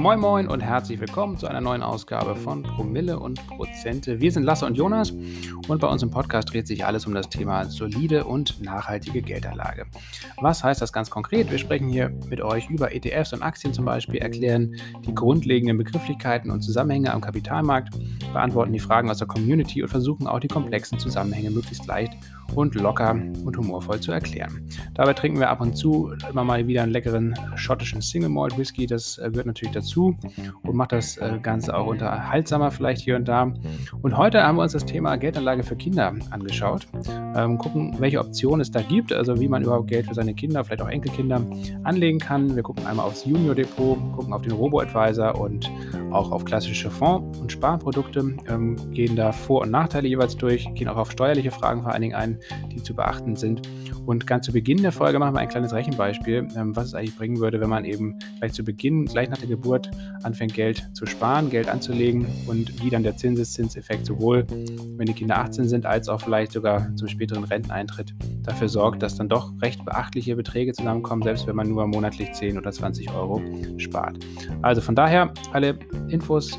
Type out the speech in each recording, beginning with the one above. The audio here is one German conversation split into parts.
Moin Moin und herzlich willkommen zu einer neuen Ausgabe von Promille und Prozente. Wir sind Lasse und Jonas und bei uns im Podcast dreht sich alles um das Thema solide und nachhaltige Geldanlage. Was heißt das ganz konkret? Wir sprechen hier mit euch über ETFs und Aktien zum Beispiel, erklären die grundlegenden Begrifflichkeiten und Zusammenhänge am Kapitalmarkt, beantworten die Fragen aus der Community und versuchen auch die komplexen Zusammenhänge möglichst leicht und locker und humorvoll zu erklären. Dabei trinken wir ab und zu immer mal wieder einen leckeren schottischen Single Malt Whisky. Das äh, gehört natürlich dazu und macht das äh, Ganze auch unterhaltsamer vielleicht hier und da. Und heute haben wir uns das Thema Geldanlage für Kinder angeschaut. Ähm, gucken, welche Optionen es da gibt, also wie man überhaupt Geld für seine Kinder, vielleicht auch Enkelkinder anlegen kann. Wir gucken einmal aufs Junior Depot, gucken auf den Robo-Advisor und auch auf klassische Fonds- und Sparprodukte, ähm, gehen da Vor- und Nachteile jeweils durch, gehen auch auf steuerliche Fragen vor allen Dingen ein, die zu beachten sind. Und ganz zu Beginn der Folge machen wir ein kleines Rechenbeispiel, ähm, was es eigentlich bringen würde, wenn man eben gleich zu Beginn, gleich nach der Geburt, anfängt, Geld zu sparen, Geld anzulegen und wie dann der Zinseszinseffekt sowohl, wenn die Kinder 18 sind, als auch vielleicht sogar zum späteren Renteneintritt dafür sorgt, dass dann doch recht beachtliche Beträge zusammenkommen, selbst wenn man nur monatlich 10 oder 20 Euro spart. Also von daher alle Infos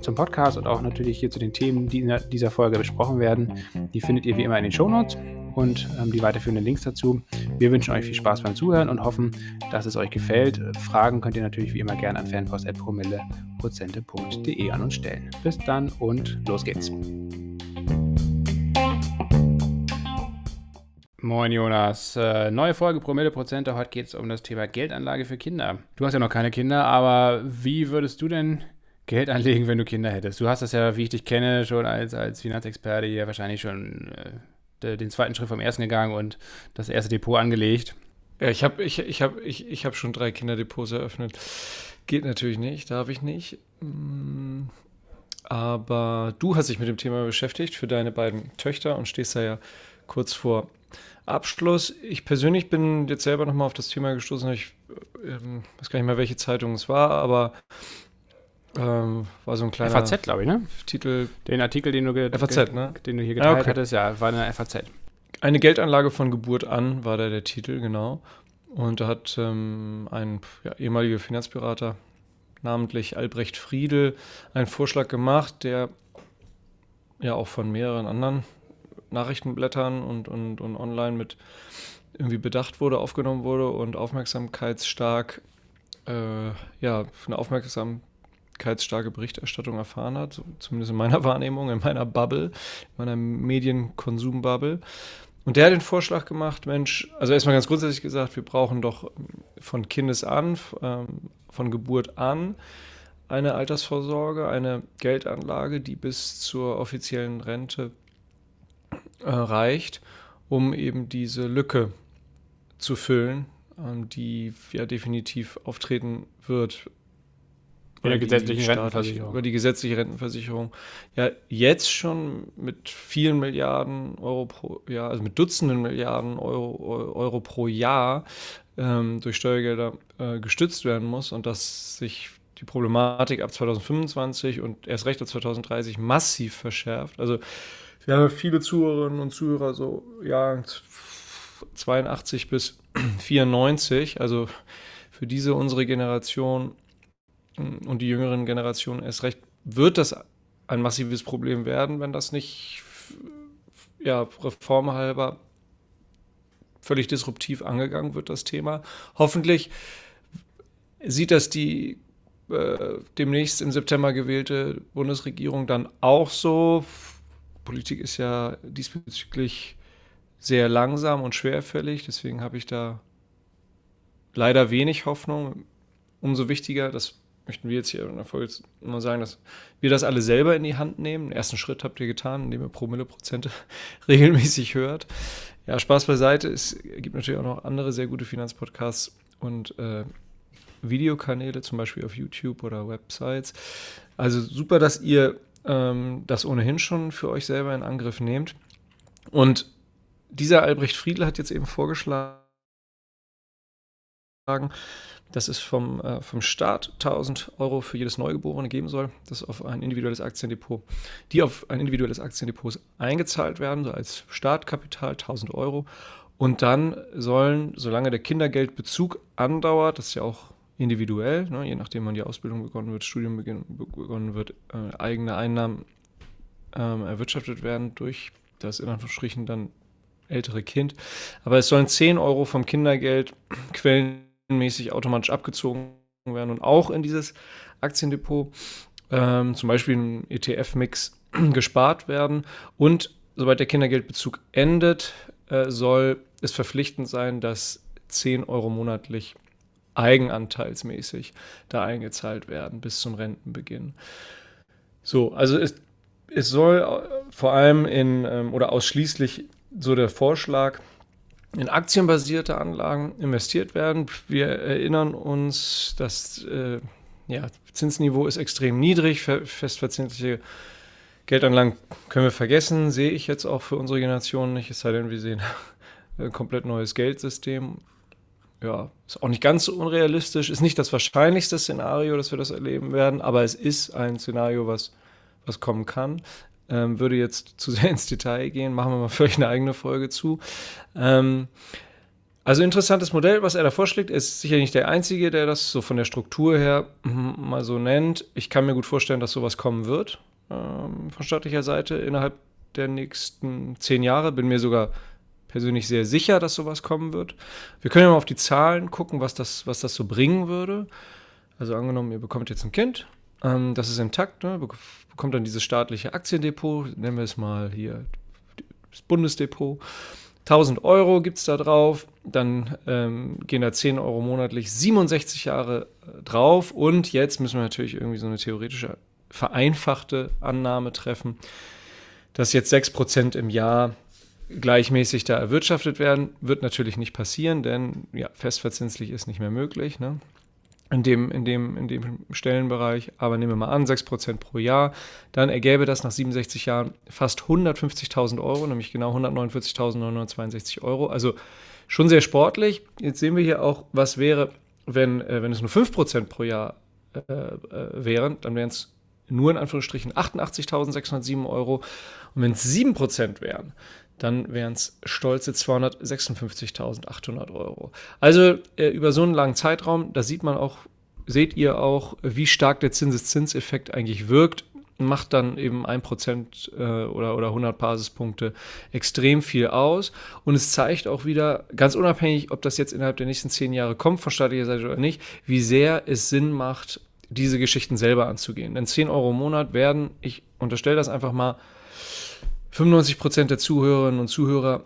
zum Podcast und auch natürlich hier zu den Themen, die in dieser Folge besprochen werden, die findet ihr wie immer in den Shownotes und ähm, die weiterführenden Links dazu. Wir wünschen euch viel Spaß beim Zuhören und hoffen, dass es euch gefällt. Fragen könnt ihr natürlich wie immer gerne an fanpost.promille.de an uns stellen. Bis dann und los geht's. Moin Jonas, äh, neue Folge Promille Prozente. Heute geht es um das Thema Geldanlage für Kinder. Du hast ja noch keine Kinder, aber wie würdest du denn Geld anlegen, wenn du Kinder hättest? Du hast das ja, wie ich dich kenne, schon als, als Finanzexperte hier wahrscheinlich schon äh, den zweiten Schritt vom ersten gegangen und das erste Depot angelegt. Ja, ich habe ich, ich hab, ich, ich hab schon drei Kinderdepots eröffnet. Geht natürlich nicht, darf ich nicht. Mm, aber du hast dich mit dem Thema beschäftigt für deine beiden Töchter und stehst da ja kurz vor Abschluss. Ich persönlich bin jetzt selber nochmal auf das Thema gestoßen. Ich ähm, weiß gar nicht mehr, welche Zeitung es war, aber ähm, war so ein kleiner FAZ, glaube ich, ne? Titel. Den Artikel, den du, FAZ, ne? den du hier geteilt ah, okay. hattest, ja, war eine FAZ. Eine Geldanlage von Geburt an war da der Titel, genau. Und da hat ähm, ein ja, ehemaliger Finanzberater, namentlich Albrecht Friedel, einen Vorschlag gemacht, der ja auch von mehreren anderen Nachrichtenblättern und, und, und online mit irgendwie bedacht wurde, aufgenommen wurde und aufmerksamkeitsstark, äh, ja, eine Aufmerksamkeit öffentlichkeitsstarke Berichterstattung erfahren hat, zumindest in meiner Wahrnehmung, in meiner Bubble, in meiner Medienkonsum-Bubble. Und der hat den Vorschlag gemacht, Mensch, also erstmal ganz grundsätzlich gesagt, wir brauchen doch von Kindes an, ähm, von Geburt an, eine Altersvorsorge, eine Geldanlage, die bis zur offiziellen Rente äh, reicht, um eben diese Lücke zu füllen, ähm, die ja definitiv auftreten wird oder gesetzlichen Rentenversicherung. Über die gesetzliche Rentenversicherung. Ja, jetzt schon mit vielen Milliarden Euro pro Jahr, also mit Dutzenden Milliarden Euro, Euro pro Jahr ähm, durch Steuergelder äh, gestützt werden muss und dass sich die Problematik ab 2025 und erst recht ab 2030 massiv verschärft. Also wir haben viele Zuhörerinnen und Zuhörer so ja 82 bis 94, also für diese unsere Generation und die jüngeren Generationen erst recht, wird das ein massives Problem werden, wenn das nicht ja, reformhalber völlig disruptiv angegangen wird, das Thema. Hoffentlich sieht das die äh, demnächst im September gewählte Bundesregierung dann auch so. Politik ist ja diesbezüglich sehr langsam und schwerfällig, deswegen habe ich da leider wenig Hoffnung. Umso wichtiger, dass möchten wir jetzt hier in der Folge nur sagen, dass wir das alle selber in die Hand nehmen. Den ersten Schritt habt ihr getan, indem ihr Promille-Prozente regelmäßig hört. Ja, Spaß beiseite. Es gibt natürlich auch noch andere sehr gute Finanzpodcasts und äh, Videokanäle, zum Beispiel auf YouTube oder Websites. Also super, dass ihr ähm, das ohnehin schon für euch selber in Angriff nehmt. Und dieser Albrecht Friedl hat jetzt eben vorgeschlagen, dass es vom, äh, vom Staat 1000 Euro für jedes Neugeborene geben soll, das auf ein individuelles Aktiendepot, die auf ein individuelles Aktiendepot eingezahlt werden, so als Startkapital 1000 Euro. Und dann sollen, solange der Kindergeldbezug andauert, das ist ja auch individuell, ne, je nachdem wann die Ausbildung begonnen wird, Studium begonnen wird, äh, eigene Einnahmen ähm, erwirtschaftet werden durch das in Anführungsstrichen dann ältere Kind. Aber es sollen 10 Euro vom Kindergeld quellenmäßig automatisch abgezogen werden und auch in dieses Aktiendepot, ähm, zum Beispiel ein ETF-Mix, gespart werden. Und sobald der Kindergeldbezug endet, äh, soll es verpflichtend sein, dass 10 Euro monatlich eigenanteilsmäßig da eingezahlt werden bis zum Rentenbeginn. So, also es, es soll vor allem in ähm, oder ausschließlich so der Vorschlag in aktienbasierte Anlagen investiert werden. Wir erinnern uns, das äh, ja, Zinsniveau ist extrem niedrig, festverzinsliche Geldanlagen können wir vergessen, sehe ich jetzt auch für unsere Generation nicht, es sei denn, wir sehen ein komplett neues Geldsystem. Ja, ist auch nicht ganz so unrealistisch, ist nicht das wahrscheinlichste Szenario, dass wir das erleben werden, aber es ist ein Szenario, was, was kommen kann. Ähm, würde jetzt zu sehr ins Detail gehen, machen wir mal vielleicht eine eigene Folge zu. Ähm, also interessantes Modell, was er da vorschlägt. Er ist sicher nicht der Einzige, der das so von der Struktur her mm, mal so nennt. Ich kann mir gut vorstellen, dass sowas kommen wird ähm, von staatlicher Seite innerhalb der nächsten zehn Jahre. Bin mir sogar persönlich sehr sicher, dass sowas kommen wird. Wir können ja mal auf die Zahlen gucken, was das, was das so bringen würde. Also angenommen, ihr bekommt jetzt ein Kind, ähm, das ist intakt, ne? bekommt dann dieses staatliche Aktiendepot, nennen wir es mal hier das Bundesdepot. 1000 Euro gibt es da drauf, dann ähm, gehen da 10 Euro monatlich 67 Jahre äh, drauf und jetzt müssen wir natürlich irgendwie so eine theoretische vereinfachte Annahme treffen, dass jetzt 6% im Jahr gleichmäßig da erwirtschaftet werden, wird natürlich nicht passieren, denn ja, festverzinslich ist nicht mehr möglich. Ne? In, dem, in, dem, in dem Stellenbereich, aber nehmen wir mal an, 6% pro Jahr, dann ergäbe das nach 67 Jahren fast 150.000 Euro, nämlich genau 149.962 Euro. Also schon sehr sportlich. Jetzt sehen wir hier auch, was wäre, wenn, äh, wenn es nur 5% pro Jahr äh, äh, wären, dann wären es nur in Anführungsstrichen 88.607 Euro. Und wenn es 7% wären, dann wären es stolze 256.800 Euro. Also äh, über so einen langen Zeitraum, da sieht man auch, seht ihr auch, wie stark der Zinseszinseffekt eigentlich wirkt. Macht dann eben 1% äh, oder, oder 100 Basispunkte extrem viel aus. Und es zeigt auch wieder, ganz unabhängig, ob das jetzt innerhalb der nächsten 10 Jahre kommt, von staatlicher Seite oder nicht, wie sehr es Sinn macht, diese Geschichten selber anzugehen. Denn 10 Euro im Monat werden, ich unterstelle das einfach mal, 95 Prozent der Zuhörerinnen und Zuhörer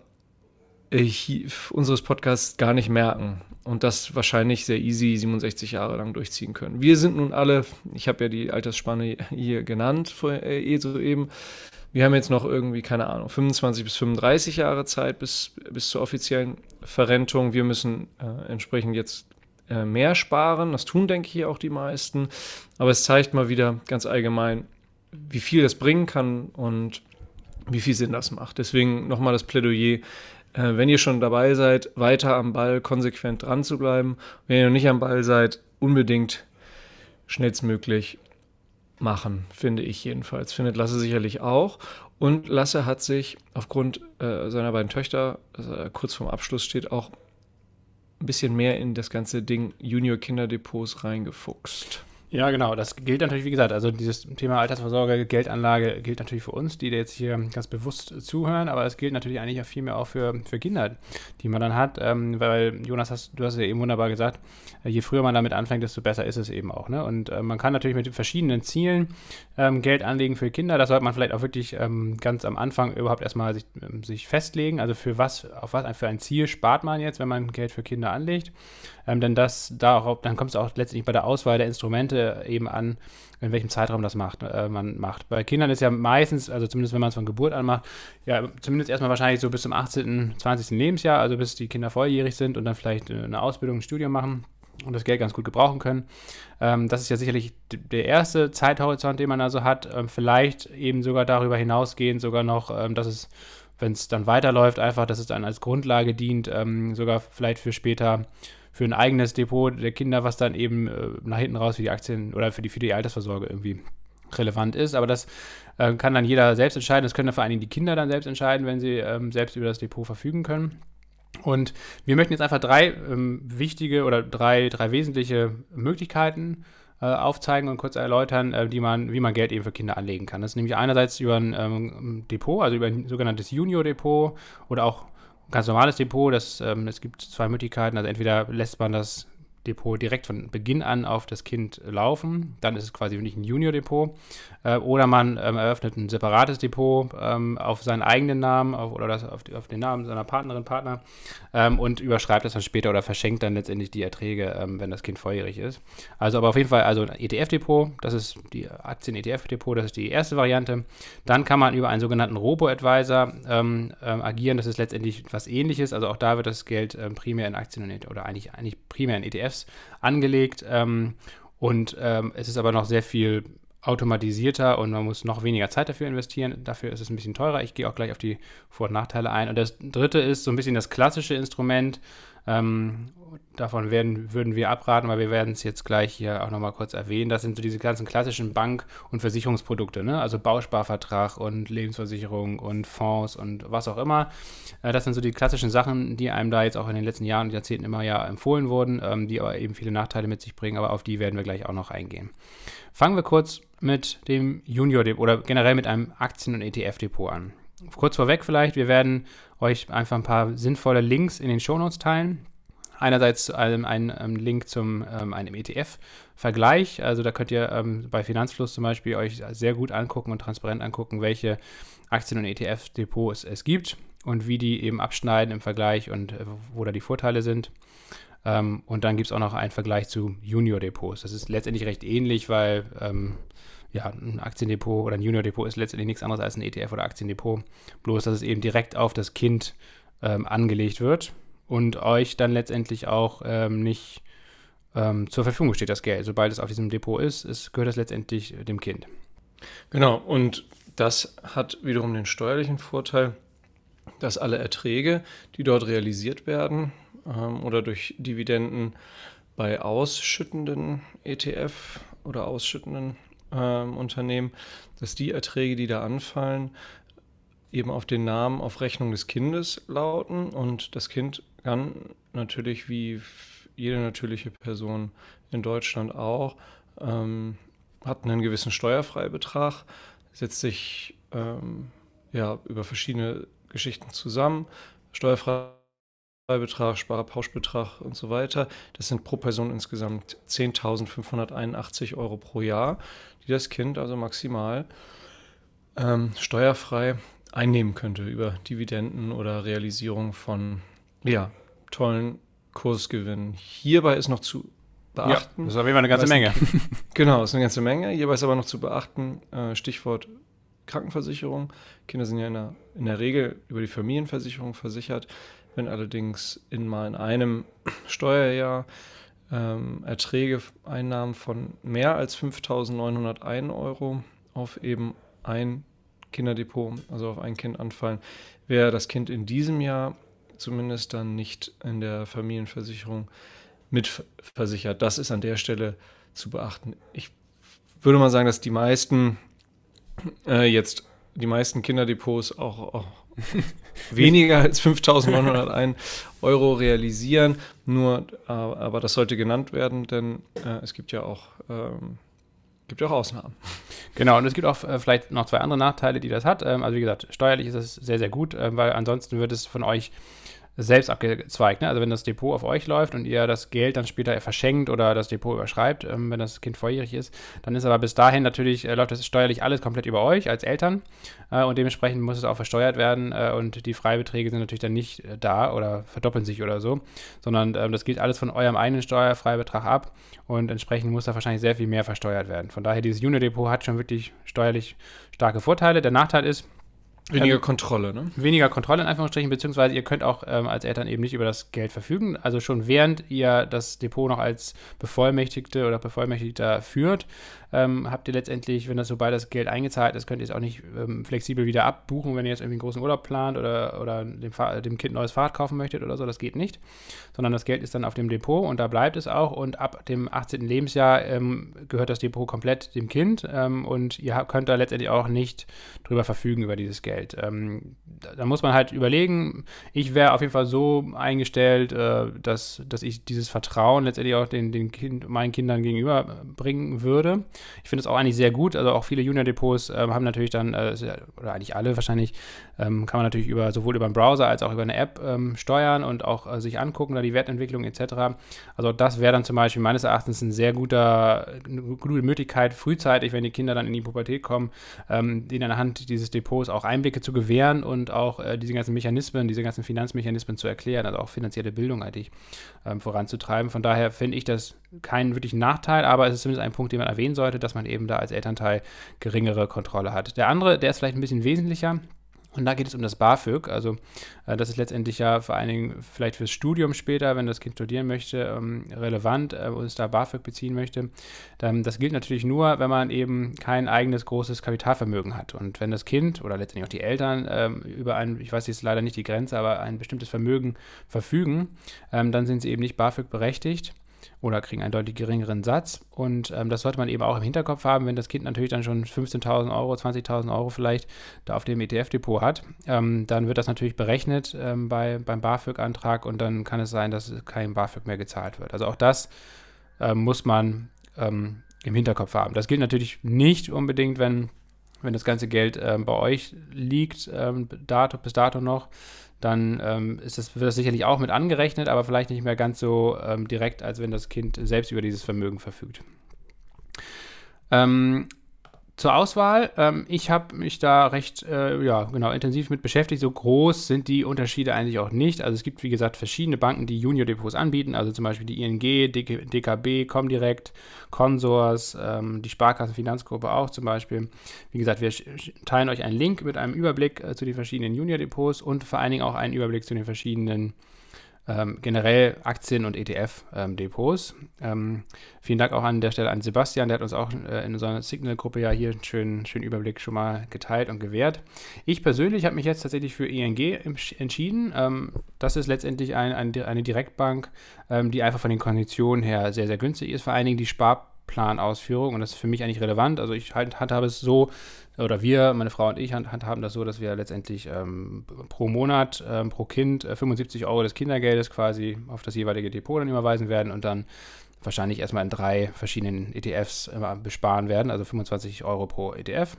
ich, unseres Podcasts gar nicht merken und das wahrscheinlich sehr easy 67 Jahre lang durchziehen können. Wir sind nun alle, ich habe ja die Altersspanne hier genannt, äh, eh soeben, wir haben jetzt noch irgendwie, keine Ahnung, 25 bis 35 Jahre Zeit bis, bis zur offiziellen Verrentung. Wir müssen äh, entsprechend jetzt äh, mehr sparen. Das tun, denke ich, auch die meisten. Aber es zeigt mal wieder ganz allgemein, wie viel das bringen kann und wie viel Sinn das macht. Deswegen nochmal das Plädoyer. Äh, wenn ihr schon dabei seid, weiter am Ball konsequent dran zu bleiben. Wenn ihr noch nicht am Ball seid, unbedingt schnellstmöglich machen, finde ich jedenfalls. Findet Lasse sicherlich auch. Und Lasse hat sich aufgrund äh, seiner beiden Töchter, also kurz vorm Abschluss steht, auch ein bisschen mehr in das ganze Ding Junior Kinderdepots reingefuchst. Ja, genau. Das gilt natürlich, wie gesagt, also dieses Thema Altersvorsorge, Geldanlage gilt natürlich für uns, die jetzt hier ganz bewusst zuhören, aber es gilt natürlich eigentlich auch viel mehr auch für, für Kinder, die man dann hat, ähm, weil Jonas, hast, du hast ja eben wunderbar gesagt, äh, je früher man damit anfängt, desto besser ist es eben auch. Ne? Und äh, man kann natürlich mit verschiedenen Zielen ähm, Geld anlegen für Kinder. Das sollte man vielleicht auch wirklich ähm, ganz am Anfang überhaupt erstmal sich, ähm, sich festlegen. Also für was, auf was für ein Ziel spart man jetzt, wenn man Geld für Kinder anlegt. Ähm, denn das, da auch, dann kommt es auch letztlich bei der Auswahl der Instrumente eben an, in welchem Zeitraum das macht, äh, man macht. Bei Kindern ist ja meistens, also zumindest wenn man es von Geburt an macht, ja, zumindest erstmal wahrscheinlich so bis zum 18., 20. Lebensjahr, also bis die Kinder volljährig sind und dann vielleicht äh, eine Ausbildung, ein Studium machen und das Geld ganz gut gebrauchen können. Ähm, das ist ja sicherlich der erste Zeithorizont, den man also hat. Ähm, vielleicht eben sogar darüber hinausgehend sogar noch, ähm, dass es, wenn es dann weiterläuft, einfach, dass es dann als Grundlage dient, ähm, sogar vielleicht für später für ein eigenes Depot der Kinder, was dann eben äh, nach hinten raus für die Aktien oder für die, für die Altersvorsorge irgendwie relevant ist. Aber das äh, kann dann jeder selbst entscheiden. Das können dann vor allen Dingen die Kinder dann selbst entscheiden, wenn sie ähm, selbst über das Depot verfügen können. Und wir möchten jetzt einfach drei ähm, wichtige oder drei, drei wesentliche Möglichkeiten äh, aufzeigen und kurz erläutern, äh, die man, wie man Geld eben für Kinder anlegen kann. Das ist nämlich einerseits über ein ähm, Depot, also über ein sogenanntes Junior-Depot oder auch ganz normales Depot. Das, ähm, es gibt zwei Möglichkeiten. Also entweder lässt man das Depot direkt von Beginn an auf das Kind laufen. Dann ist es quasi nicht ein Junior-Depot. Äh, oder man ähm, eröffnet ein separates Depot ähm, auf seinen eigenen Namen oder das auf, den Namen seiner Partnerin, Partner ähm, und überschreibt das dann später oder verschenkt dann letztendlich die Erträge, wenn das Kind volljährig ist. Also aber auf jeden Fall also ein ETF-Depot, das ist die Aktien-ETF-Depot, das ist die erste Variante. Dann kann man über einen sogenannten Robo-Advisor agieren. Das ist letztendlich was ähnliches. Also auch da wird das Geld primär in Aktien und, oder eigentlich, eigentlich primär in ETFs ETFs angelegt. Ähm, und ähm, es ist aber noch sehr viel automatisierter und man muss noch weniger Zeit dafür investieren. Dafür ist es ein bisschen teurer. Ich gehe auch gleich auf die Vor- und Nachteile ein. Und das dritte ist so ein bisschen das klassische Instrument, ähm, davon werden, würden wir abraten, weil wir werden es jetzt gleich hier auch nochmal kurz erwähnen. Das sind so diese ganzen klassischen Bank- und Versicherungsprodukte, ne? also Bausparvertrag und Lebensversicherung und Fonds und was auch immer. Äh, das sind so die klassischen Sachen, die einem da jetzt auch in den letzten Jahren und Jahrzehnten immer ja empfohlen wurden, ähm, die aber eben viele Nachteile mit sich bringen, aber auf die werden wir gleich auch noch eingehen. Fangen wir kurz mit dem Junior-Depot oder generell mit einem Aktien- und ETF-Depot an. Kurz vorweg vielleicht, wir werden euch einfach ein paar sinnvolle Links in den Shownotes teilen. Einerseits ähm, ein ähm, Link zum ähm, einem ETF-Vergleich. Also da könnt ihr ähm, bei Finanzfluss zum Beispiel euch sehr gut angucken und transparent angucken, welche Aktien- und ETF-Depots es gibt und wie die eben abschneiden im Vergleich und äh, wo da die Vorteile sind. Ähm, und dann gibt es auch noch einen Vergleich zu Junior-Depots. Das ist letztendlich recht ähnlich, weil ähm, ja, ein Aktiendepot oder ein Junior-Depot ist letztendlich nichts anderes als ein ETF oder Aktiendepot. Bloß, dass es eben direkt auf das Kind ähm, angelegt wird und euch dann letztendlich auch ähm, nicht ähm, zur Verfügung steht, das Geld. Sobald es auf diesem Depot ist, ist gehört es letztendlich dem Kind. Genau, und das hat wiederum den steuerlichen Vorteil, dass alle Erträge, die dort realisiert werden ähm, oder durch Dividenden bei ausschüttenden ETF oder ausschüttenden ähm, Unternehmen, dass die Erträge, die da anfallen, eben auf den Namen auf Rechnung des Kindes lauten und das Kind kann natürlich wie jede natürliche Person in Deutschland auch, ähm, hat einen gewissen Steuerfreibetrag, setzt sich ähm, ja über verschiedene Geschichten zusammen, Steuerfreibetrag, Sparerpauschbetrag und so weiter. Das sind pro Person insgesamt 10.581 Euro pro Jahr die das Kind also maximal ähm, steuerfrei einnehmen könnte über Dividenden oder Realisierung von ja, tollen Kursgewinnen. Hierbei ist noch zu beachten. Ja, das ist auf jeden Fall eine ganze Menge. genau, ist eine ganze Menge. Hierbei ist aber noch zu beachten, äh, Stichwort Krankenversicherung. Kinder sind ja in der, in der Regel über die Familienversicherung versichert. Wenn allerdings in mal in einem Steuerjahr ähm, Erträge, Einnahmen von mehr als 5.901 Euro auf eben ein Kinderdepot, also auf ein Kind anfallen, wäre das Kind in diesem Jahr zumindest dann nicht in der Familienversicherung mitversichert. Das ist an der Stelle zu beachten. Ich würde mal sagen, dass die meisten äh, jetzt die meisten Kinderdepots auch, auch weniger als 5.901 Euro realisieren. Nur, äh, aber das sollte genannt werden, denn äh, es gibt ja auch ähm, gibt ja auch Ausnahmen. Genau, und es gibt auch äh, vielleicht noch zwei andere Nachteile, die das hat. Ähm, also wie gesagt, steuerlich ist es sehr, sehr gut, äh, weil ansonsten wird es von euch selbst abgezweigt. Ne? Also wenn das Depot auf euch läuft und ihr das Geld dann später verschenkt oder das Depot überschreibt, ähm, wenn das Kind volljährig ist, dann ist aber bis dahin natürlich, äh, läuft das steuerlich alles komplett über euch als Eltern äh, und dementsprechend muss es auch versteuert werden äh, und die Freibeträge sind natürlich dann nicht äh, da oder verdoppeln sich oder so, sondern ähm, das geht alles von eurem eigenen Steuerfreibetrag ab und entsprechend muss da wahrscheinlich sehr viel mehr versteuert werden. Von daher, dieses Junior-Depot hat schon wirklich steuerlich starke Vorteile. Der Nachteil ist, Weniger ähm, Kontrolle, ne? Weniger Kontrolle in Anführungsstrichen, beziehungsweise ihr könnt auch ähm, als Eltern eben nicht über das Geld verfügen. Also schon während ihr das Depot noch als Bevollmächtigte oder Bevollmächtigter führt, ähm, habt ihr letztendlich, wenn das sobald das Geld eingezahlt ist, könnt ihr es auch nicht ähm, flexibel wieder abbuchen, wenn ihr jetzt irgendwie einen großen Urlaub plant oder, oder dem, dem Kind ein neues Fahrrad kaufen möchtet oder so. Das geht nicht. Sondern das Geld ist dann auf dem Depot und da bleibt es auch. Und ab dem 18. Lebensjahr ähm, gehört das Depot komplett dem Kind ähm, und ihr könnt da letztendlich auch nicht drüber verfügen über dieses Geld. Geld. Ähm, da, muss man halt überlegen, ich wäre auf jeden Fall so eingestellt, äh, dass, dass ich dieses Vertrauen letztendlich auch den, den kind, meinen Kindern gegenüber bringen würde. Ich finde es auch eigentlich sehr gut. Also auch viele Junior-Depots äh, haben natürlich dann, äh, oder eigentlich alle wahrscheinlich, ähm, kann man natürlich über sowohl über den Browser als auch über eine App ähm, steuern und auch äh, sich angucken, da die Wertentwicklung etc. Also das wäre dann zum Beispiel meines Erachtens ein sehr guter, eine gute Möglichkeit, frühzeitig, wenn die Kinder dann in die Pubertät kommen, ähm, denen anhand dieses Depots auch Einblicke zu gewähren und auch äh, diese ganzen Mechanismen, diese ganzen Finanzmechanismen zu erklären, also auch finanzielle Bildung eigentlich ähm, voranzutreiben. Von daher finde ich das keinen wirklichen Nachteil, aber es ist zumindest ein Punkt, den man erwähnen sollte, dass man eben da als Elternteil geringere Kontrolle hat. Der andere, der ist vielleicht ein bisschen wesentlicher, und da geht es um das BAföG. Also äh, das ist letztendlich ja vor allen Dingen vielleicht fürs Studium später, wenn das Kind studieren möchte, ähm, relevant äh, und es da BAföG beziehen möchte. Dann, das gilt natürlich nur, wenn man eben kein eigenes großes Kapitalvermögen hat. Und wenn das Kind oder letztendlich auch die Eltern ähm, über ein, ich weiß jetzt leider nicht die Grenze, aber ein bestimmtes Vermögen verfügen, ähm, dann sind sie eben nicht BAföG berechtigt oder kriegen einen deutlich geringeren Satz. Und ähm, das sollte man eben auch im Hinterkopf haben, wenn das Kind natürlich dann schon 15.000 Euro, 20.000 Euro vielleicht da auf dem ETF-Depot hat. Ähm, dann wird das natürlich berechnet ähm, bei, beim BAföG-Antrag und dann kann es sein, dass kein BAföG mehr gezahlt wird. Also auch das ähm, muss man ähm, im Hinterkopf haben. Das gilt natürlich nicht unbedingt, wenn, wenn das ganze Geld ähm, bei euch liegt, dato, bis dato noch dann ähm, ist das, wird das sicherlich auch mit angerechnet, aber vielleicht nicht mehr ganz so ähm, direkt, als wenn das Kind selbst über dieses Vermögen verfügt. Ähm, zur Auswahl, ähm, ich habe mich da recht äh, ja, genau, intensiv mit beschäftigt. So groß sind die Unterschiede eigentlich auch nicht. Also es gibt, wie gesagt, verschiedene Banken, die Junior-Depots anbieten, also zum Beispiel die ING, DK, DKB, Comdirect, Consors, ähm, die Sparkassenfinanzgruppe auch zum Beispiel. Wie gesagt, wir teilen euch einen Link mit einem Überblick äh, zu den verschiedenen Junior-Depots und vor allen Dingen auch einen Überblick zu den verschiedenen ähm, generell Aktien- und ETF-Depots. Ähm, ähm, vielen Dank auch an der Stelle an Sebastian, der hat uns auch äh, in unserer Signal-Gruppe ja hier einen schönen, schönen Überblick schon mal geteilt und gewährt. Ich persönlich habe mich jetzt tatsächlich für ING entschieden. Ähm, das ist letztendlich ein, ein, eine Direktbank, ähm, die einfach von den Konditionen her sehr, sehr günstig ist. Vor allen Dingen die Sparplanausführung und das ist für mich eigentlich relevant. Also ich handhabe es so, oder wir, meine Frau und ich, handhaben das so, dass wir letztendlich ähm, pro Monat, ähm, pro Kind äh, 75 Euro des Kindergeldes quasi auf das jeweilige Depot dann überweisen werden und dann wahrscheinlich erstmal in drei verschiedenen ETFs äh, besparen werden, also 25 Euro pro ETF.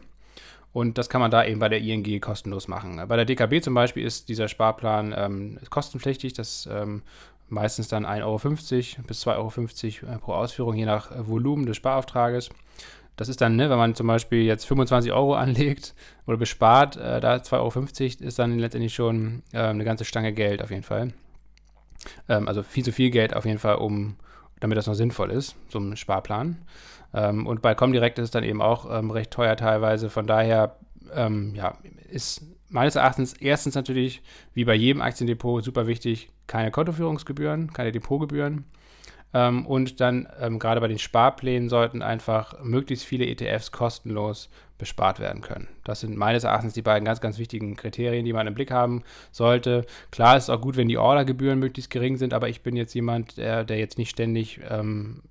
Und das kann man da eben bei der ING kostenlos machen. Bei der DKB zum Beispiel ist dieser Sparplan ähm, kostenpflichtig. Das ähm, meistens dann 1,50 Euro bis 2,50 Euro äh, pro Ausführung, je nach äh, Volumen des Sparauftrages. Das ist dann, ne, wenn man zum Beispiel jetzt 25 Euro anlegt oder bespart, äh, da 2,50 Euro ist dann letztendlich schon äh, eine ganze Stange Geld auf jeden Fall. Ähm, also viel zu viel Geld auf jeden Fall, um, damit das noch sinnvoll ist, so ein Sparplan. Ähm, und bei Comdirect ist es dann eben auch ähm, recht teuer teilweise. Von daher, ähm, ja, ist meines Erachtens erstens natürlich, wie bei jedem Aktiendepot, super wichtig, keine Kontoführungsgebühren, keine Depotgebühren. Ähm, und dann ähm, gerade bei den Sparplänen sollten einfach möglichst viele ETFs kostenlos bespart werden können. Das sind meines Erachtens die beiden ganz, ganz wichtigen Kriterien, die man im Blick haben sollte. Klar ist es auch gut, wenn die Ordergebühren möglichst gering sind, aber ich bin jetzt jemand, der, der jetzt nicht ständig ähm,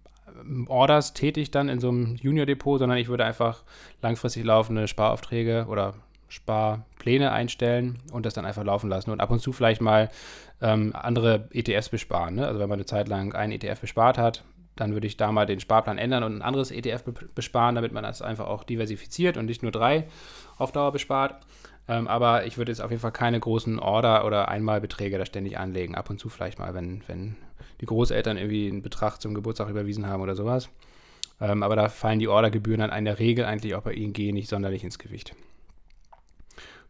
Orders tätigt dann in so einem Junior-Depot, sondern ich würde einfach langfristig laufende Sparaufträge oder Sparpläne einstellen und das dann einfach laufen lassen und ab und zu vielleicht mal ähm, andere ETFs besparen. Ne? Also wenn man eine Zeit lang einen ETF bespart hat, dann würde ich da mal den Sparplan ändern und ein anderes ETF be besparen, damit man das einfach auch diversifiziert und nicht nur drei auf Dauer bespart. Ähm, aber ich würde jetzt auf jeden Fall keine großen Order- oder Einmalbeträge da ständig anlegen. Ab und zu vielleicht mal, wenn, wenn die Großeltern irgendwie einen Betrag zum Geburtstag überwiesen haben oder sowas. Ähm, aber da fallen die Ordergebühren dann in der Regel eigentlich auch bei ING nicht sonderlich ins Gewicht.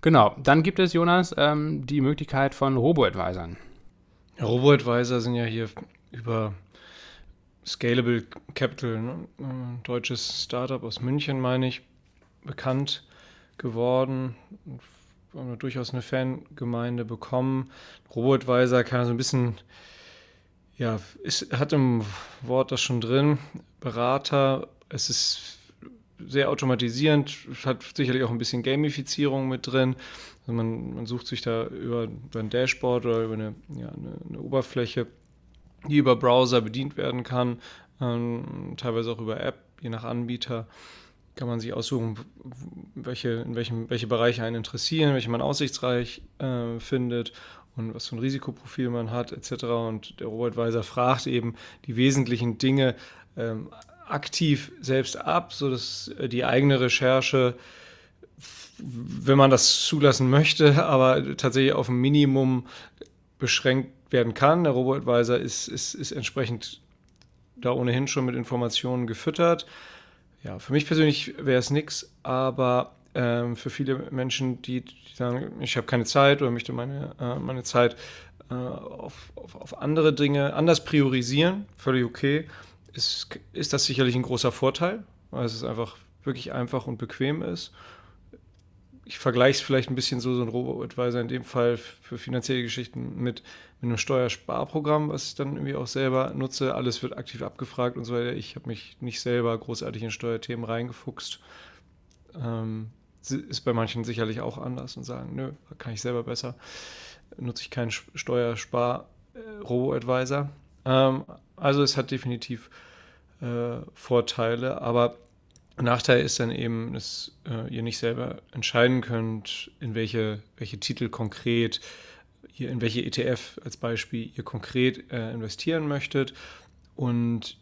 Genau, dann gibt es, Jonas, ähm, die Möglichkeit von Robo-Advisern. Robo-Advisor sind ja hier über Scalable Capital, ne? ein deutsches Startup aus München, meine ich, bekannt geworden. Haben durchaus eine Fangemeinde bekommen. Robo-Advisor kann so ein bisschen, ja, ist, hat im Wort das schon drin, Berater. Es ist sehr automatisierend, hat sicherlich auch ein bisschen Gamifizierung mit drin. Also man, man sucht sich da über, über ein Dashboard oder über eine, ja, eine, eine Oberfläche, die über Browser bedient werden kann, ähm, teilweise auch über App, je nach Anbieter. kann man sich aussuchen, welche, in welchem, welche Bereiche einen interessieren, welche man aussichtsreich äh, findet und was für ein Risikoprofil man hat, etc. Und der Robo-Advisor fragt eben die wesentlichen Dinge ähm, aktiv selbst ab, sodass äh, die eigene Recherche, wenn man das zulassen möchte, aber tatsächlich auf ein Minimum beschränkt werden kann. Der Robo-Advisor ist, ist, ist entsprechend da ohnehin schon mit Informationen gefüttert. Ja, für mich persönlich wäre es nichts, aber ähm, für viele Menschen, die, die sagen, ich habe keine Zeit oder möchte meine, äh, meine Zeit äh, auf, auf, auf, andere Dinge anders priorisieren, völlig okay, ist, ist das sicherlich ein großer Vorteil, weil es einfach wirklich einfach und bequem ist. Ich vergleiche es vielleicht ein bisschen so, so ein Robo-Advisor in dem Fall für finanzielle Geschichten mit, mit einem Steuersparprogramm, was ich dann irgendwie auch selber nutze. Alles wird aktiv abgefragt und so weiter. Ich habe mich nicht selber großartig in Steuerthemen reingefuchst. Ähm, ist bei manchen sicherlich auch anders und sagen, nö, kann ich selber besser. Nutze ich keinen Steuerspar-Robo-Advisor. Ähm, also es hat definitiv äh, Vorteile, aber Nachteil ist dann eben, dass äh, ihr nicht selber entscheiden könnt, in welche, welche Titel konkret, ihr, in welche ETF als Beispiel ihr konkret äh, investieren möchtet. Und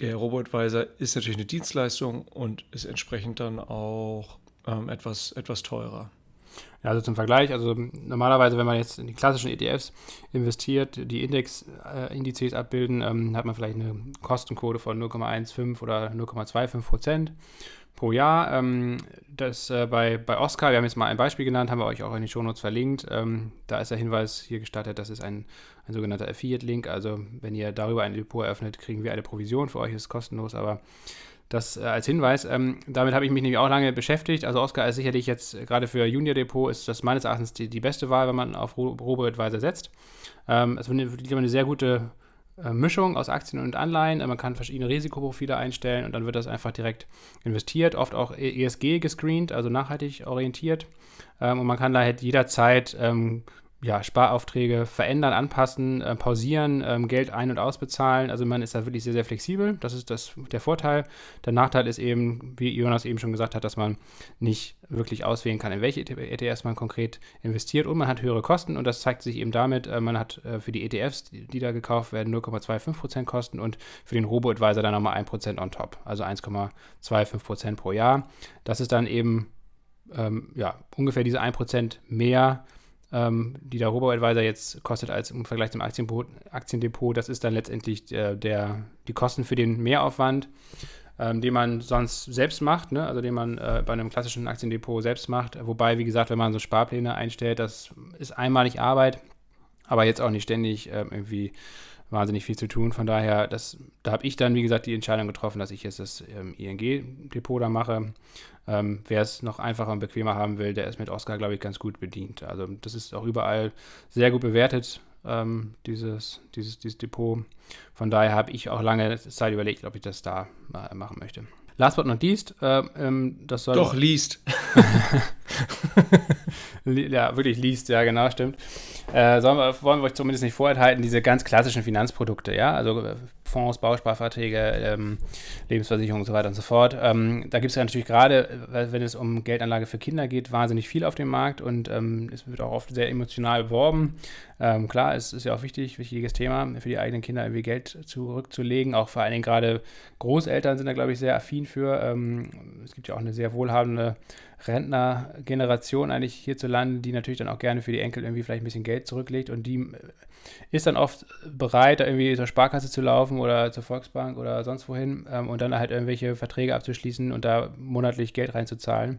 der Robo-Advisor ist natürlich eine Dienstleistung und ist entsprechend dann auch ähm, etwas, etwas teurer. Ja, also zum Vergleich, also normalerweise, wenn man jetzt in die klassischen ETFs investiert, die Index-Indizes äh, abbilden, ähm, hat man vielleicht eine Kostenquote von 0,15 oder 0,25 Prozent pro Jahr. Ähm, das äh, bei, bei Oscar, wir haben jetzt mal ein Beispiel genannt, haben wir euch auch in die Shownotes verlinkt. Ähm, da ist der Hinweis hier gestattet, das ist ein, ein sogenannter Affiliate-Link. Also wenn ihr darüber ein Depot eröffnet, kriegen wir eine Provision. Für euch ist es kostenlos, aber das äh, als Hinweis. Ähm, damit habe ich mich nämlich auch lange beschäftigt. Also Oscar ist sicherlich jetzt äh, gerade für Junior Depot ist das meines Erachtens die, die beste Wahl, wenn man auf Robo-Advisor setzt. Ähm, es ist eine sehr gute äh, Mischung aus Aktien und Anleihen. Man kann verschiedene Risikoprofile einstellen und dann wird das einfach direkt investiert, oft auch ESG gescreent, also nachhaltig orientiert. Ähm, und man kann da halt jederzeit ähm, ja, Sparaufträge verändern, anpassen, äh, pausieren, ähm, Geld ein- und ausbezahlen. Also man ist da wirklich sehr, sehr flexibel. Das ist das, der Vorteil. Der Nachteil ist eben, wie Jonas eben schon gesagt hat, dass man nicht wirklich auswählen kann, in welche ETFs man konkret investiert und man hat höhere Kosten und das zeigt sich eben damit, äh, man hat äh, für die ETFs, die, die, da gekauft werden, 0,25% Kosten und für den Robo-Advisor dann nochmal 1% on top, also 1,25% pro Jahr. Das ist dann eben ähm, ja, ungefähr diese 1% mehr ähm, die der Robo-Advisor jetzt kostet als im Vergleich zum Aktiendepot, Aktiendepot das ist dann letztendlich der, der, die Kosten für den Mehraufwand, ähm, den man sonst selbst macht, ne? also den man äh, bei einem klassischen Aktiendepot selbst macht. Wobei, wie gesagt, wenn man so Sparpläne einstellt, das ist einmalig Arbeit, aber jetzt auch nicht ständig äh, irgendwie wahnsinnig viel zu tun. Von daher, das, da habe ich dann, wie gesagt, die Entscheidung getroffen, dass ich jetzt das ähm, ING-Depot da mache. Ähm, wer es noch einfacher und bequemer haben will, der ist mit Oscar, glaube ich, ganz gut bedient. Also das ist auch überall sehr gut bewertet, ähm, dieses, dieses, dieses Depot. Von daher habe ich auch lange Zeit überlegt, ob ich das da machen möchte. Last but not least, äh, ähm, das soll. Doch, liest. ja, wirklich liest, ja, genau, stimmt. Äh, wir, wollen wir euch zumindest nicht vorenthalten, diese ganz klassischen Finanzprodukte, ja, also äh, Fonds, Bausparverträge, ähm, Lebensversicherung und so weiter und so fort. Ähm, da gibt es ja natürlich gerade, äh, wenn es um Geldanlage für Kinder geht, wahnsinnig viel auf dem Markt und ähm, es wird auch oft sehr emotional beworben. Ähm, klar, es ist ja auch wichtig, wichtiges Thema für die eigenen Kinder irgendwie Geld zurückzulegen. Auch vor allen Dingen gerade Großeltern sind da, glaube ich, sehr affin für. Ähm, es gibt ja auch eine sehr wohlhabende Rentnergeneration eigentlich hierzulande, die natürlich dann auch gerne für die Enkel irgendwie vielleicht ein bisschen Geld zurücklegt und die äh, ist dann oft bereit, da irgendwie zur Sparkasse zu laufen oder zur Volksbank oder sonst wohin ähm, und dann halt irgendwelche Verträge abzuschließen und da monatlich Geld reinzuzahlen,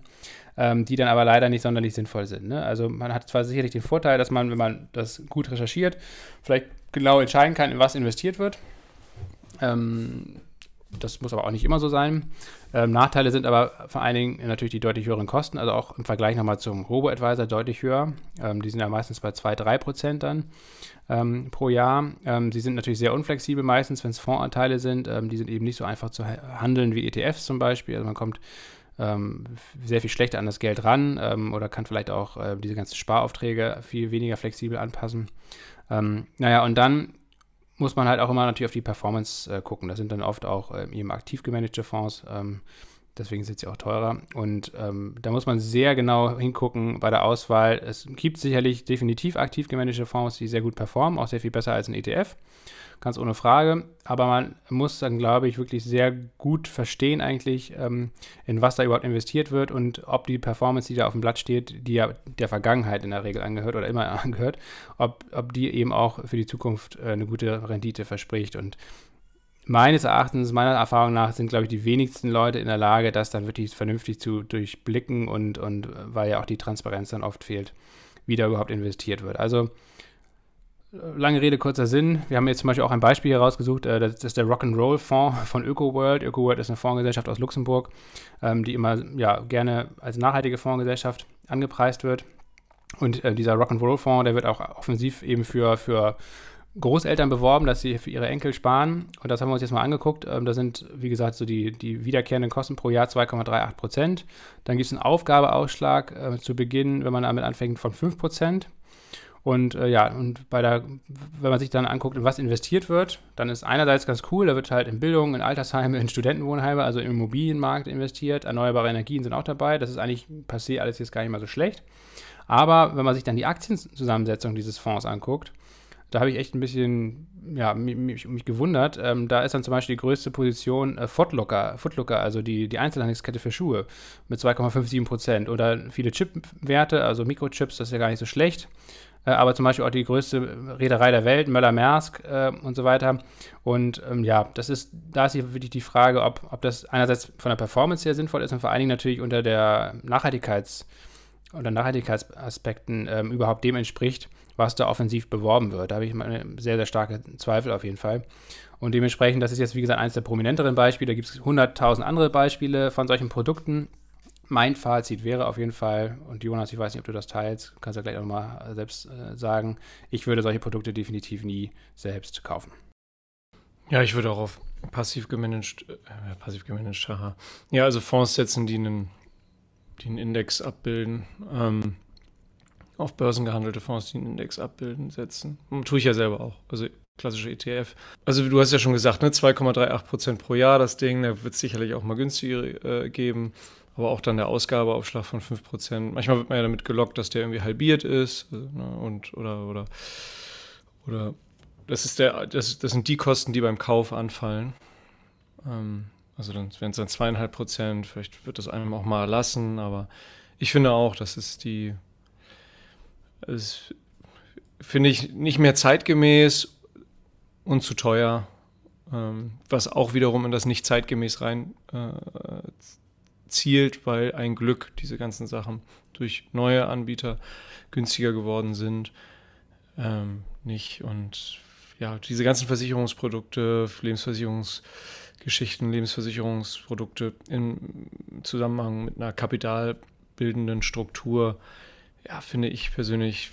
ähm, die dann aber leider nicht sonderlich sinnvoll sind. Ne? Also man hat zwar sicherlich den Vorteil, dass man, wenn man das gut recherchiert, vielleicht genau entscheiden kann, in was investiert wird. Ähm, das muss aber auch nicht immer so sein. Ähm, Nachteile sind aber vor allen Dingen natürlich die deutlich höheren Kosten, also auch im Vergleich nochmal zum Robo-Advisor deutlich höher. Ähm, die sind ja meistens bei 2-3 Prozent dann ähm, pro Jahr. Ähm, sie sind natürlich sehr unflexibel meistens, wenn es Fondsanteile sind. Ähm, die sind eben nicht so einfach zu handeln wie ETFs zum Beispiel. Also man kommt ähm, sehr viel schlechter an das Geld ran oder kann vielleicht auch äh, diese ganzen Sparaufträge viel weniger flexibel anpassen. naja, und dann muss man halt auch immer natürlich auf die Performance äh, gucken. Das sind dann oft auch äh, eben aktiv gemanagte Fonds. Ähm, deswegen sind sie auch teurer. Und ähm, da muss man sehr genau hingucken bei der Auswahl. Es gibt sicherlich definitiv aktiv gemanagte Fonds, die sehr gut performen, auch sehr viel besser als ein ETF ganz ohne Frage. Aber man muss dann, glaube ich, wirklich sehr gut verstehen eigentlich, ähm, in was da überhaupt investiert wird und ob die Performance, die da auf dem Blatt steht, die ja der Vergangenheit in der Regel angehört oder immer angehört, ob, ob die eben auch für die Zukunft äh, eine gute Rendite verspricht. Und meines Erachtens, meiner Erfahrung nach, sind, glaube ich, die wenigsten Leute in der Lage, das dann wirklich vernünftig zu durchblicken und, und weil ja auch die Transparenz dann oft fehlt, wie da überhaupt investiert wird. Also Lange Rede, kurzer Sinn. Wir haben jetzt zum Beispiel auch ein Beispiel hier rausgesucht. Äh, das ist der Rock'n'Roll Fonds von ÖkoWorld. ÖkoWorld ist eine Fondsgesellschaft aus Luxemburg, ähm, die immer ja, gerne als nachhaltige Fondsgesellschaft angepreist wird. Und äh, dieser Rock'n'Roll Fonds, der wird auch offensiv eben für, für Großeltern beworben, dass sie für ihre Enkel sparen. Und das haben wir uns jetzt mal angeguckt. Ähm, da sind, wie gesagt, so die, die wiederkehrenden Kosten pro Jahr 2,38 Prozent. Dann gibt es einen Aufgabeausschlag äh, zu Beginn, wenn man damit anfängt, von 5 Prozent. Und äh, ja, und bei der, wenn man sich dann anguckt, in was investiert wird, dann ist einerseits ganz cool, da wird halt in Bildung, in Altersheime, in Studentenwohnheime, also im Immobilienmarkt investiert. Erneuerbare Energien sind auch dabei. Das ist eigentlich passé alles jetzt gar nicht mal so schlecht. Aber wenn man sich dann die Aktienzusammensetzung dieses Fonds anguckt, da habe ich echt ein bisschen ja, mich, mich gewundert. Ähm, da ist dann zum Beispiel die größte Position äh, Footlooker, Footlooker, also die, die Einzelhandelskette für Schuhe mit 2,57 Prozent. Oder viele Chipwerte, also Mikrochips, das ist ja gar nicht so schlecht. Äh, aber zum Beispiel auch die größte Reederei der Welt, Möller-Maersk äh, und so weiter. Und ähm, ja, das ist, da ist hier wirklich die Frage, ob, ob das einerseits von der Performance her sinnvoll ist und vor allen Dingen natürlich unter der Nachhaltigkeits- oder Nachhaltigkeitsaspekten ähm, überhaupt dem entspricht, was da offensiv beworben wird. Da habe ich meine sehr, sehr starke Zweifel auf jeden Fall. Und dementsprechend, das ist jetzt wie gesagt eines der prominenteren Beispiele. Da gibt es 100.000 andere Beispiele von solchen Produkten mein Fazit wäre auf jeden Fall, und Jonas, ich weiß nicht, ob du das teilst, kannst du gleich auch mal selbst äh, sagen, ich würde solche Produkte definitiv nie selbst kaufen. Ja, ich würde auch auf passiv gemanagt, äh, passiv gemanagt, haha. Ja, also Fonds setzen, die einen, die einen Index abbilden. Ähm, auf Börsen gehandelte Fonds, die einen Index abbilden, setzen. Und tue ich ja selber auch. Also klassische ETF. Also du hast ja schon gesagt, ne, 2,38% pro Jahr das Ding. Da wird es sicherlich auch mal günstiger äh, geben aber auch dann der Ausgabeaufschlag von 5%. Manchmal wird man ja damit gelockt, dass der irgendwie halbiert ist. Also, ne, und, oder, oder, oder das ist der, das, das sind die Kosten, die beim Kauf anfallen. Ähm, also dann wären es dann zweieinhalb Prozent, vielleicht wird das einem auch mal erlassen, aber ich finde auch, das ist die, das finde ich nicht mehr zeitgemäß und zu teuer, ähm, was auch wiederum in das nicht zeitgemäß rein äh, zielt, weil ein Glück diese ganzen Sachen durch neue Anbieter günstiger geworden sind. Ähm, nicht und ja, diese ganzen Versicherungsprodukte, Lebensversicherungsgeschichten, Lebensversicherungsprodukte im Zusammenhang mit einer kapitalbildenden Struktur, ja, finde ich persönlich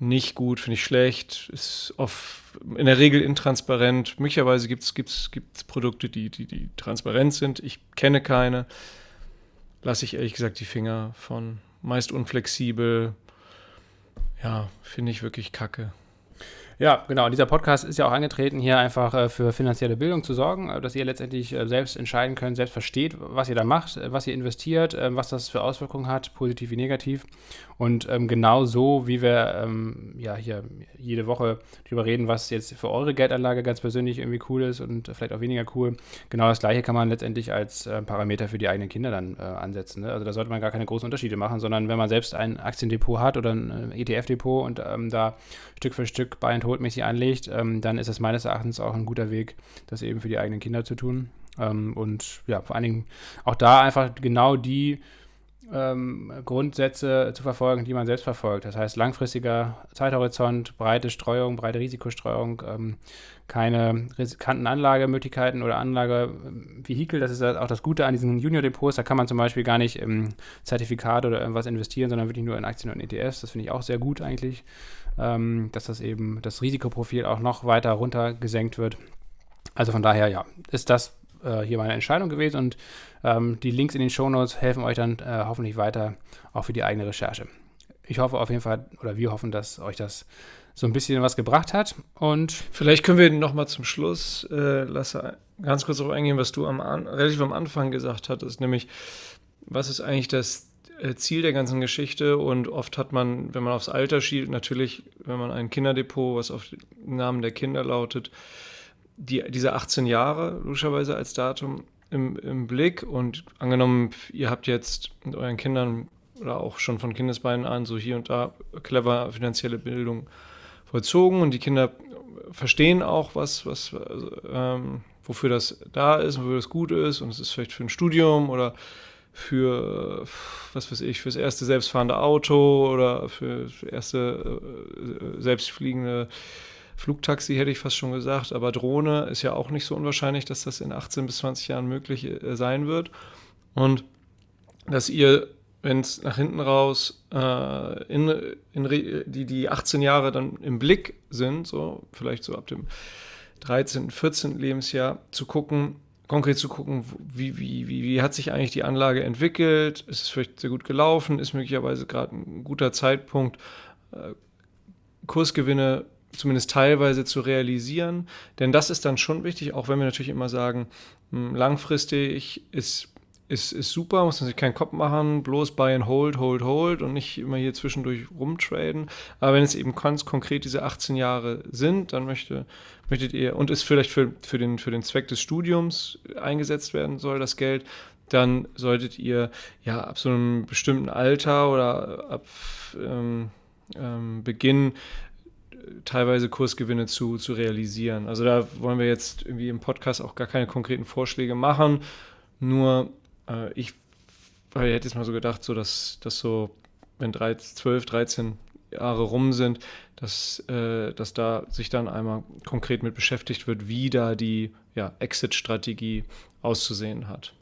nicht gut, finde ich schlecht, ist oft in der Regel intransparent. Möglicherweise gibt es Produkte, die, die, die transparent sind. Ich kenne keine lasse ich ehrlich gesagt die Finger von. Meist unflexibel. Ja, finde ich wirklich kacke. Ja, genau. Dieser Podcast ist ja auch angetreten, hier einfach äh, für finanzielle Bildung zu sorgen, äh, dass ihr letztendlich äh, selbst entscheiden könnt, selbst versteht, was ihr da macht, äh, was ihr investiert, äh, was das für Auswirkungen hat, positiv wie negativ. Und ähm, genau so, wie wir ähm, ja hier jede Woche darüber reden, was jetzt für eure Geldanlage ganz persönlich irgendwie cool ist und vielleicht auch weniger cool, genau das gleiche kann man letztendlich als äh, Parameter für die eigenen Kinder dann ansetzen. Ne? Also da sollte man gar keine großen Unterschiede machen, sondern wenn man selbst ein Aktiendepot hat oder ein ETF-Depot und ähm, da Stück für Stück Buy and Hold mäßig anlegt, ähm, dann ist das meines Erachtens auch ein guter Weg, das eben für die eigenen Kinder zu tun. Ähm, und ja, vor allen Dingen auch da einfach genau die ähm, Grundsätze zu verfolgen, die man selbst verfolgt. Das heißt, langfristiger Zeithorizont, breite Streuung, breite Risikostreuung, ähm, keine riskanten Anlagemöglichkeiten oder Anlagevehikel. Das ist auch das Gute an diesen Junior-Depots. Da kann man zum Beispiel gar nicht im Zertifikat oder irgendwas investieren, sondern wirklich nur in Aktien und ETFs. Das finde ich auch sehr gut eigentlich, ähm, dass das eben das Risikoprofil auch noch weiter runter gesenkt wird. Also von daher, ja, ist das äh, hier meine Entscheidung gewesen und ähm, die Links in den Shownotes helfen euch dann äh, hoffentlich weiter, auch für die eigene Recherche. Ich hoffe auf jeden Fall, oder wir hoffen, dass euch das so ein bisschen was gebracht hat. Und vielleicht können wir noch mal zum Schluss, äh, Lasse, ganz kurz darauf eingehen, was du am relativ am Anfang gesagt hattest, nämlich was ist eigentlich das Ziel der ganzen Geschichte. Und oft hat man, wenn man aufs Alter schielt, natürlich, wenn man ein Kinderdepot, was auf den Namen der Kinder lautet, die, diese 18 Jahre logischerweise als Datum im, im Blick. Und angenommen, ihr habt jetzt mit euren Kindern oder auch schon von Kindesbeinen an so hier und da clever finanzielle Bildung vollzogen. Und die Kinder verstehen auch, was, was, ähm, wofür das da ist, wofür das gut ist. Und es ist vielleicht für ein Studium oder für, was weiß ich, fürs erste selbstfahrende Auto oder für erste äh, selbstfliegende Flugtaxi, hätte ich fast schon gesagt, aber Drohne ist ja auch nicht so unwahrscheinlich, dass das in 18 bis 20 Jahren möglich äh, sein wird und dass ihr wenn es nach hinten raus äh, in, in die, die 18 Jahre dann im Blick sind, so vielleicht so ab dem 13., 14. Lebensjahr, zu gucken, konkret zu gucken, wie, wie, wie, wie hat sich eigentlich die Anlage entwickelt, ist es vielleicht sehr gut gelaufen, ist möglicherweise gerade ein guter Zeitpunkt, äh, Kursgewinne zumindest teilweise zu realisieren. Denn das ist dann schon wichtig, auch wenn wir natürlich immer sagen, hm, langfristig ist ist, ist super, muss man sich keinen Kopf machen, bloß buy and hold, hold, hold und nicht immer hier zwischendurch rumtraden. Aber wenn es eben ganz konkret diese 18 Jahre sind, dann möchte, möchtet ihr, und es vielleicht für, für, den, für den Zweck des Studiums eingesetzt werden soll, das Geld, dann solltet ihr ja ab so einem bestimmten Alter oder ab ähm, ähm, Beginn teilweise Kursgewinne zu, zu realisieren. Also da wollen wir jetzt irgendwie im Podcast auch gar keine konkreten Vorschläge machen. Nur äh, ich, ich hätte jetzt mal so gedacht, so dass, dass so, wenn 13, 12, 13 Jahre rum sind, dass, äh, dass da sich dann einmal konkret mit beschäftigt wird, wie da die ja, Exit-Strategie auszusehen hat.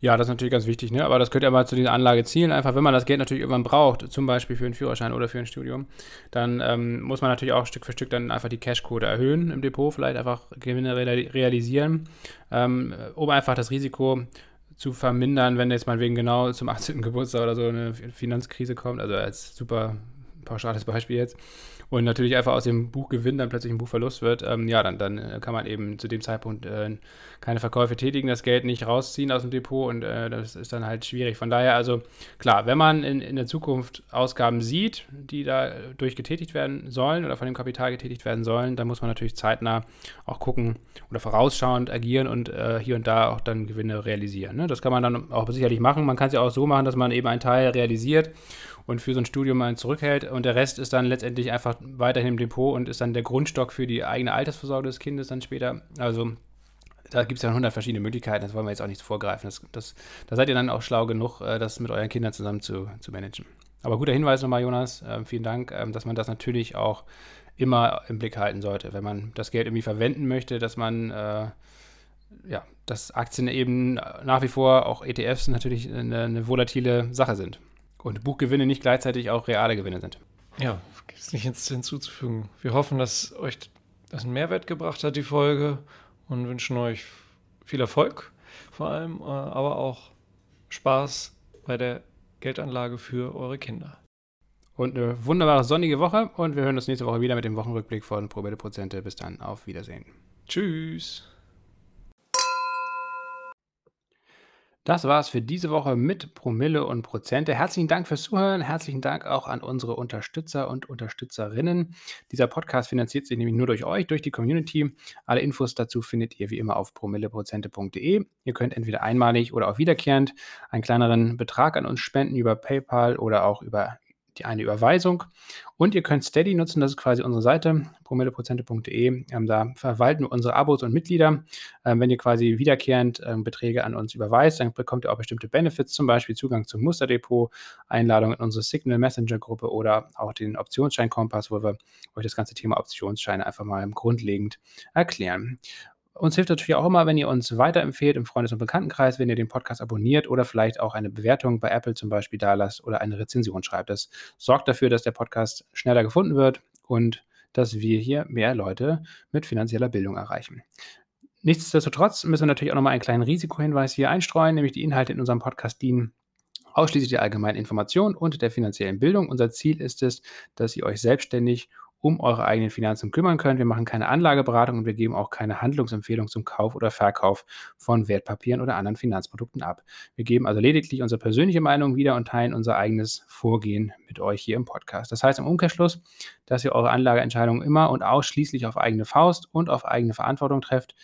Ja, das ist natürlich ganz wichtig, ne? aber das gehört ja mal zu dieser Anlage zielen. Einfach, wenn man das Geld natürlich irgendwann braucht, zum Beispiel für einen Führerschein oder für ein Studium, dann ähm, muss man natürlich auch Stück für Stück dann einfach die Cashquote erhöhen im Depot, vielleicht einfach Gewinne realisieren, ähm, um einfach das Risiko zu vermindern, wenn jetzt mal wegen genau zum 18. Geburtstag oder so eine Finanzkrise kommt, also als super pauschales Beispiel jetzt, und natürlich einfach aus dem Buchgewinn dann plötzlich ein Buchverlust wird, ähm, ja, dann, dann äh, kann man eben zu dem Zeitpunkt äh, keine Verkäufe tätigen, das Geld nicht rausziehen aus dem Depot und äh, das ist dann halt schwierig. Von daher, also klar, wenn man in, in der Zukunft Ausgaben sieht, die da durch getätigt werden sollen oder von dem Kapital getätigt werden sollen, dann muss man natürlich zeitnah auch gucken oder vorausschauend agieren und äh, hier und da auch dann Gewinne realisieren. Ne? Das kann man dann auch sicherlich machen. Man kann es ja auch so machen, dass man eben einen Teil realisiert und für so ein Studium mal zurückhält und der Rest ist dann letztendlich einfach weiterhin im Depot und ist dann der Grundstock für die eigene Altersvorsorge des Kindes dann später. Also da gibt es ja 100 verschiedene Möglichkeiten, das wollen wir jetzt auch nicht vorgreifen. Das, das, da seid ihr dann auch schlau genug, äh, das mit euren Kindern zusammen zu, zu managen. Aber guter Hinweis nochmal, Jonas. Ähm, vielen Dank, ähm, dass man das natürlich auch immer im Blick halten sollte, wenn man das Geld irgendwie verwenden möchte, dass man äh, ja, dass Aktien eben nach wie vor auch ETFs natürlich eine, eine volatile Sache sind und Buchgewinne nicht gleichzeitig auch reale Gewinne sind. Ja, gibt es nichts hinzuzufügen. Wir hoffen, dass euch das einen Mehrwert gebracht hat, die Folge, und wünschen euch viel Erfolg vor allem, äh, aber auch Spaß bei der Geldanlage für eure Kinder. Und eine wunderbare sonnige Woche und wir hören uns nächste Woche wieder mit dem Wochenrückblick von Promille Prozente. Bis dann, auf Wiedersehen. Tschüss. Das war's für diese Woche mit Promille und Prozente. Herzlichen Dank fürs Zuhören. Herzlichen Dank auch an unsere Unterstützer und Unterstützerinnen. Dieser Podcast finanziert sich nämlich nur durch euch, durch die Community. Alle Infos dazu findet ihr wie immer auf promilleprozente.de. Ihr könnt entweder einmalig oder auch wiederkehrend einen kleineren Betrag an uns spenden über PayPal oder auch über die eine Überweisung. Und ihr könnt Steady nutzen, das ist quasi unsere Seite, promilleprozente.de. Ähm, da verwalten wir unsere Abos und Mitglieder. Ähm, wenn ihr quasi wiederkehrend ähm, Beträge an uns überweist, dann bekommt ihr auch bestimmte Benefits, zum Beispiel Zugang zum Musterdepot, Einladung in unsere Signal Messenger Gruppe oder auch den Optionsschein-Kompass, wo wir euch das ganze Thema Optionsscheine einfach mal grundlegend erklären. Uns hilft natürlich auch immer, wenn ihr uns weiterempfehlt im Freundes- und Bekanntenkreis, wenn ihr den Podcast abonniert oder vielleicht auch eine Bewertung bei Apple zum Beispiel da lasst oder eine Rezension schreibt. Das sorgt dafür, dass der Podcast schneller gefunden wird und dass wir hier mehr Leute mit finanzieller Bildung erreichen. Nichtsdestotrotz müssen wir natürlich auch nochmal einen kleinen Risikohinweis hier einstreuen, nämlich die Inhalte in unserem Podcast dienen ausschließlich der allgemeinen Information und der finanziellen Bildung. Unser Ziel ist es, dass ihr euch selbstständig um eure eigenen Finanzen kümmern könnt. Wir machen keine Anlageberatung und wir geben auch keine Handlungsempfehlung zum Kauf oder Verkauf von Wertpapieren oder anderen Finanzprodukten ab. Wir geben also lediglich unsere persönliche Meinung wieder und teilen unser eigenes Vorgehen mit euch hier im Podcast. Das heißt im Umkehrschluss, dass ihr eure Anlageentscheidungen immer und ausschließlich auf eigene Faust und auf eigene Verantwortung trefft.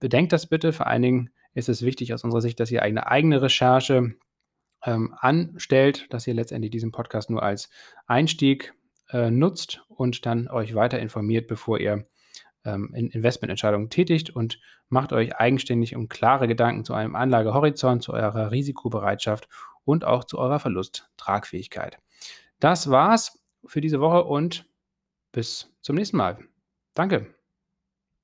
Bedenkt das bitte. Vor allen Dingen ist es wichtig aus unserer Sicht, dass ihr eine eigene Recherche ähm, anstellt, dass ihr letztendlich diesen Podcast nur als Einstieg äh, nutzt und dann euch weiter informiert, bevor ihr ähm, in Investmententscheidungen tätigt und macht euch eigenständig um klare Gedanken zu einem Anlagehorizont, zu eurer Risikobereitschaft und auch zu eurer Verlusttragfähigkeit. Das war's für diese Woche und bis zum nächsten Mal. Danke.